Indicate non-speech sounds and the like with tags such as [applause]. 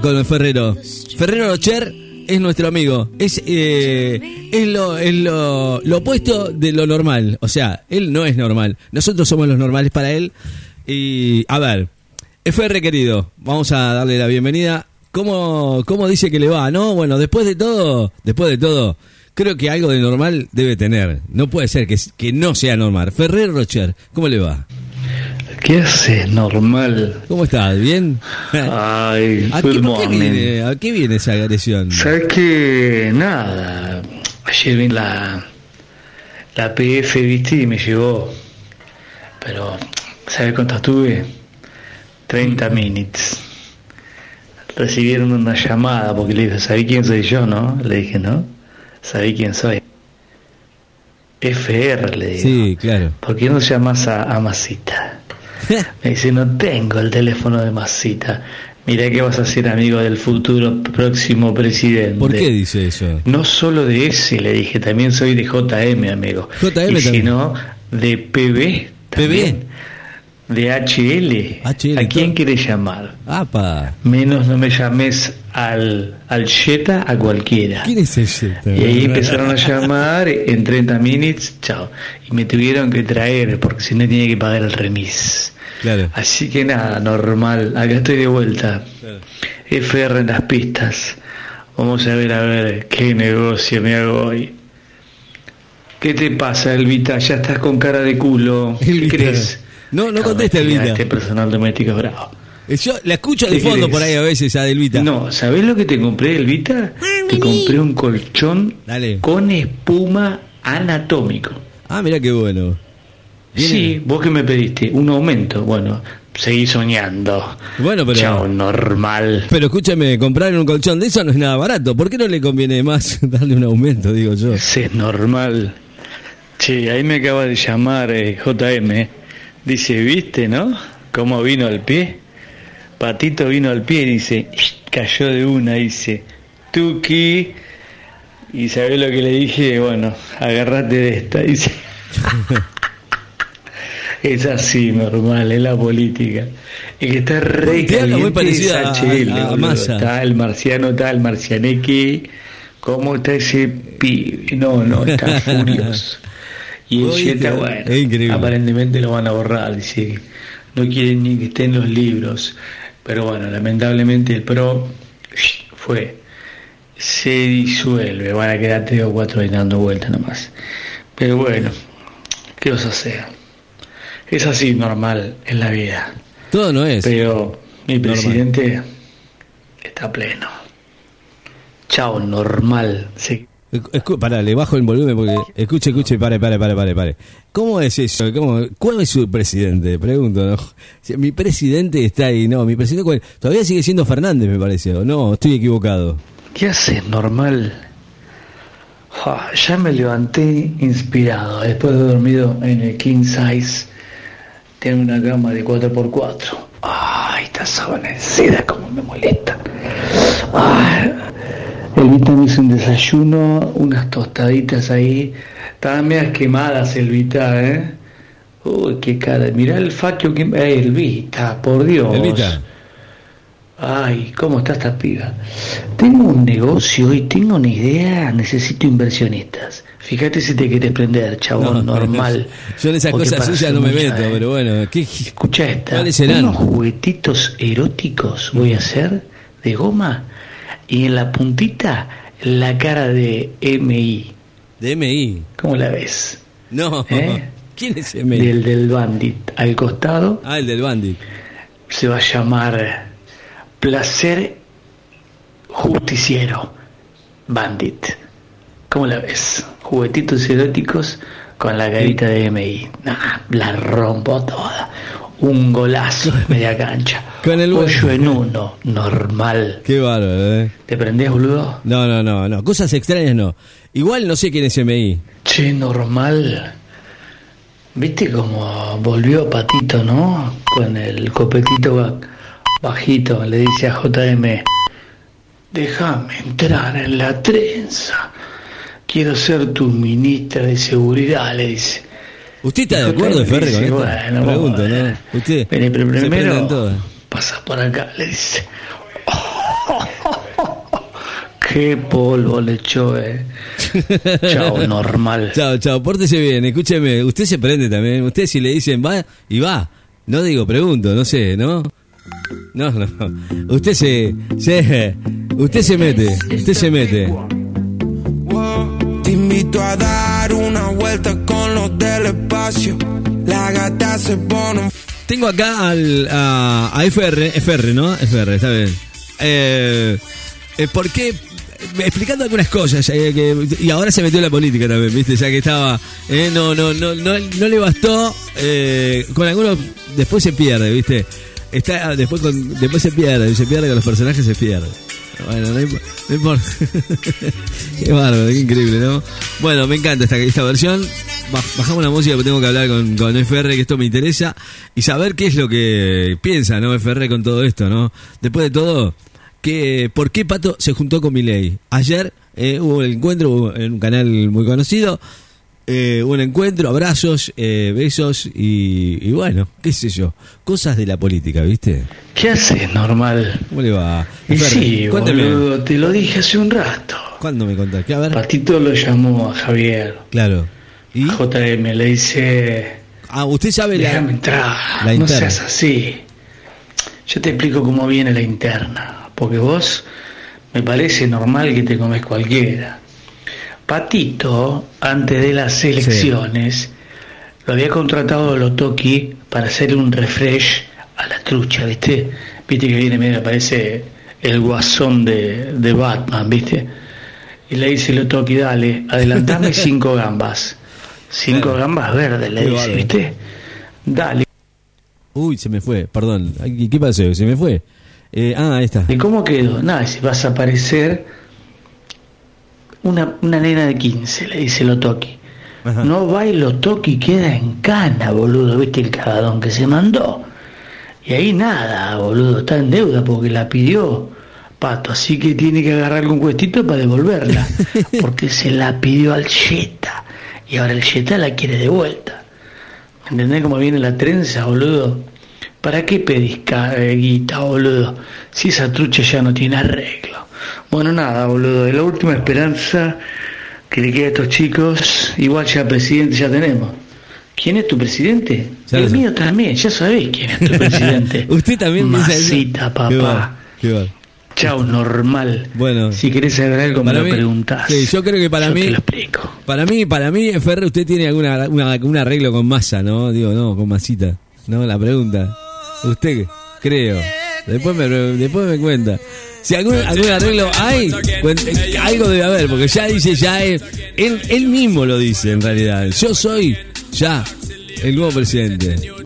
con Ferrero. Ferrero Rocher es nuestro amigo. Es, eh, es, lo, es lo, lo opuesto de lo normal. O sea, él no es normal. Nosotros somos los normales para él. Y, a ver, FR querido, vamos a darle la bienvenida. ¿Cómo, ¿Cómo dice que le va? No, bueno, después de todo, después de todo, creo que algo de normal debe tener. No puede ser que, que no sea normal. Ferrer Rocher, ¿cómo le va? ¿Qué haces, normal? ¿Cómo estás? ¿Bien? Ay, ¿A qué, por qué morning. viene, ¿A qué viene esa agresión? ¿Sabes qué? Nada. Ayer vi la, la PF, viste, y me llegó. Pero, ¿sabes cuántas tuve? 30 minutes. Recibieron una llamada porque le dije, ¿sabés quién soy yo, no? Le dije, ¿no? ¿Sabés quién soy? FR, le digo. Sí, claro. ¿Por qué no llamas a, a Masita? [laughs] Me dice, no tengo el teléfono de Masita. Mirá que vas a ser amigo del futuro próximo presidente. ¿Por qué dice eso? No solo de ese, le dije, también soy de JM, amigo. JM y también. no, de PB también. De HL. HL, ¿A quién quieres llamar? ¡Apa! Menos no me llames al, al Jetta, a cualquiera. ¿Quién es ese? Y ahí empezaron a llamar en 30 minutes, chao. Y me tuvieron que traer porque si no tenía que pagar el remis. Claro. Así que nada, normal. Acá estoy de vuelta. FR en las pistas. Vamos a ver a ver qué negocio me hago hoy. ¿Qué te pasa, Elvita? Ya estás con cara de culo. ¿Qué Elvita. crees? No, no contesta, Elvita. Este personal doméstico es bravo. Yo la escucho de ¿Qué fondo por ahí a veces a Delvita. No, ¿sabés lo que te compré, Elvita? Te compré un colchón Dale. con espuma anatómico. Ah, mira qué bueno. Viene- Sí, vos que me pediste un aumento. Bueno, seguí soñando. Bueno, pero- Chao, normal. Pero escúchame, comprar un colchón de eso no es nada barato. ¿Por qué no le conviene más [laughs] darle un aumento, digo yo? Ese es normal. Che, ahí me acaba de llamar eh, JM. Dice, ¿viste, no? ¿Cómo vino al pie? Patito vino al pie y dice, cayó de una, dice, Tuki. Y sabés lo que le dije, bueno, agarrate de esta, dice. [laughs] es así, normal, es la política. El que está re muy es a- a- a. Massa. Está el marciano, está el marcianeque. ¿Cómo está ese pibe? No, no, está [laughs] furioso. Y el Oíste, Jetta, bueno, es increíble. aparentemente lo van a borrar, dice no quieren ni que esté en los libros. Pero bueno, lamentablemente el PRO fue, se disuelve, van a quedar tres o cuatro ahí dando vueltas nomás. Pero bueno, ¿qué a hacer? Es así normal en la vida. Todo no es. Pero mi Normal. presidente está pleno. Chao, normal. Se Escu- pará, le bajo el volumen porque escuche, escuche, pare, pare, pare, pare, pare. ¿Cómo es eso? ¿Cómo, ¿Cuál es su presidente? Pregunto, ¿no? Mi presidente está ahí, no, mi presidente ¿cuál? todavía sigue siendo Fernández, me parece, o no, estoy equivocado. ¿Qué haces, normal? Ja, ya me levanté inspirado después de dormido en el king size. Tengo una cama de 4x4. Ay, esta sábana seda como me molesta. Ay, Elvita me hizo un desayuno, unas tostaditas ahí. Estaban medias quemadas, Elvita, ¿eh? Uy, qué cara. Mirá el faquio que... Eh, Elvita, por Dios. Elvita, Ay, ¿cómo está esta piba? Tengo un negocio y tengo una idea, necesito inversionistas. Fíjate si te quieres prender, chabón, No, normal. Yo en esas cosas hacer no me meto, eh. pero bueno, ¿qué? Escucha esta. ¿Cuáles serán? Unos juguetitos eróticos voy a hacer de goma y en la puntita la cara de MI. De MI. ¿Cómo la ves? No, ¿Eh? ¿quién es MI? Del del bandit. Al costado Ah, el del Bandit. se va a llamar Placer Justiciero Bandit. ¿Cómo la ves? Juguetitos eróticos con la carita de MI. Nah, la rompo toda. Un golazo de media cancha. [laughs] Con el Pollo en uno, normal. Qué bárbaro, ¿eh? ¿Te prendés, boludo? No, no, no, no, cosas extrañas no. Igual no sé quién es MI. Che, normal. ¿Viste cómo volvió Patito, no? Con el copetito bajito, le dice a JM, déjame entrar en la trenza. Quiero ser tu ministra de seguridad, le dice. ¿Usted está de acuerdo, Ferre, con esto? Bueno, Pregunto. ¿no? Usted pero primero pasa por acá, le dice. [laughs] Qué polvo le echó, eh. [laughs] Chao, normal. Chao, chao, pórtese bien, escúcheme, usted se prende también, usted si le dicen va y va, no digo, pregunto, no sé, ¿no? No, no, usted se, se usted se mete, usted se mete. Te invito a dar una vuelta con los del espacio. La gata se pone. Tengo acá al, a, a FR, FR, ¿no? FR, está bien. Eh, eh, ¿Por qué? Explicando algunas cosas, eh, que- y ahora se metió en la política también, ¿viste? Ya que estaba. eh, no, no, no, no, no le bastó. eh, con algunos. Después se pierde, ¿viste? Está, después, con, después se pierde, se pierde con los personajes, se pierde. Bueno, no, imp- no importa. [laughs] qué bárbaro, qué increíble, ¿no? Bueno, me encanta esta, esta versión. Baj- Bajamos la música porque tengo que hablar con, con FR, que esto me interesa, y saber qué es lo que piensa, ¿no? FR con todo esto, ¿no? Después de todo, que, ¿por qué Pato se juntó con Milei? Ayer eh, hubo el encuentro en un canal muy conocido. Eh, un encuentro, abrazos, eh, besos y, y bueno, qué sé yo, cosas de la política, ¿viste? ¿Qué haces, normal? ¿Cómo le va? Y sí, boludo, te lo dije hace un rato. ¿Cuándo me contaste? A ver. Patito lo llamó a Javier. Claro. ¿Y? JM le dice, Ah, usted sabe la... déjame entrar, la no seas así. Yo te explico cómo viene la interna, porque vos me parece normal que te comes cualquiera. Patito, antes de las elecciones, lo había contratado Lotoki para hacer un refresh a la trucha, ¿viste? Viste que viene, mira, parece el guasón de, de Batman, ¿viste? Y le dice Lotoki, dale, adelantame [laughs] cinco gambas. Cinco gambas verdes, le Qué dice. ¿viste? Dale. Uy, se me fue, perdón. ¿Qué pasó? ¿Se me fue? Eh, ah, ahí está. ¿Y cómo quedó? Nada, si vas a aparecer una, una nena de 15, le dice Lotoki. Ajá. No va y Lotoki queda en cana, boludo, ¿viste el cagadón que se mandó? Y ahí nada, boludo, está en deuda porque la pidió Pato, así que tiene que agarrar algún cuestito para devolverla, [laughs] porque se la pidió al Jetta y ahora el Jetta la quiere de vuelta. ¿Entendés cómo viene la trenza, boludo? ¿Para qué pedís eh, guita, boludo? Si esa trucha ya no tiene arreglo. Bueno, nada, boludo. Es la última esperanza que le queda a estos chicos. Igual ya presidente ya tenemos. ¿Quién es tu presidente? Ya el mío también, ya sabés quién es tu presidente. [laughs] Usted también? Masita, Qué va, papá. qué va. Chao, normal. Bueno. Si querés saber algo, me lo mí- preguntás. sí, yo creo que para Yo mí- te lo explico. Para mí, para mí, FR, usted tiene alguna una- un arreglo con masa, ¿no? Digo, no, con masita. No, la pregunta. Usted, creo. Después me, después me cuenta. Si algún, algún arreglo hay, algo debe haber, porque ya dice, ya es, él, él mismo lo dice en realidad. Yo soy ya el nuevo presidente.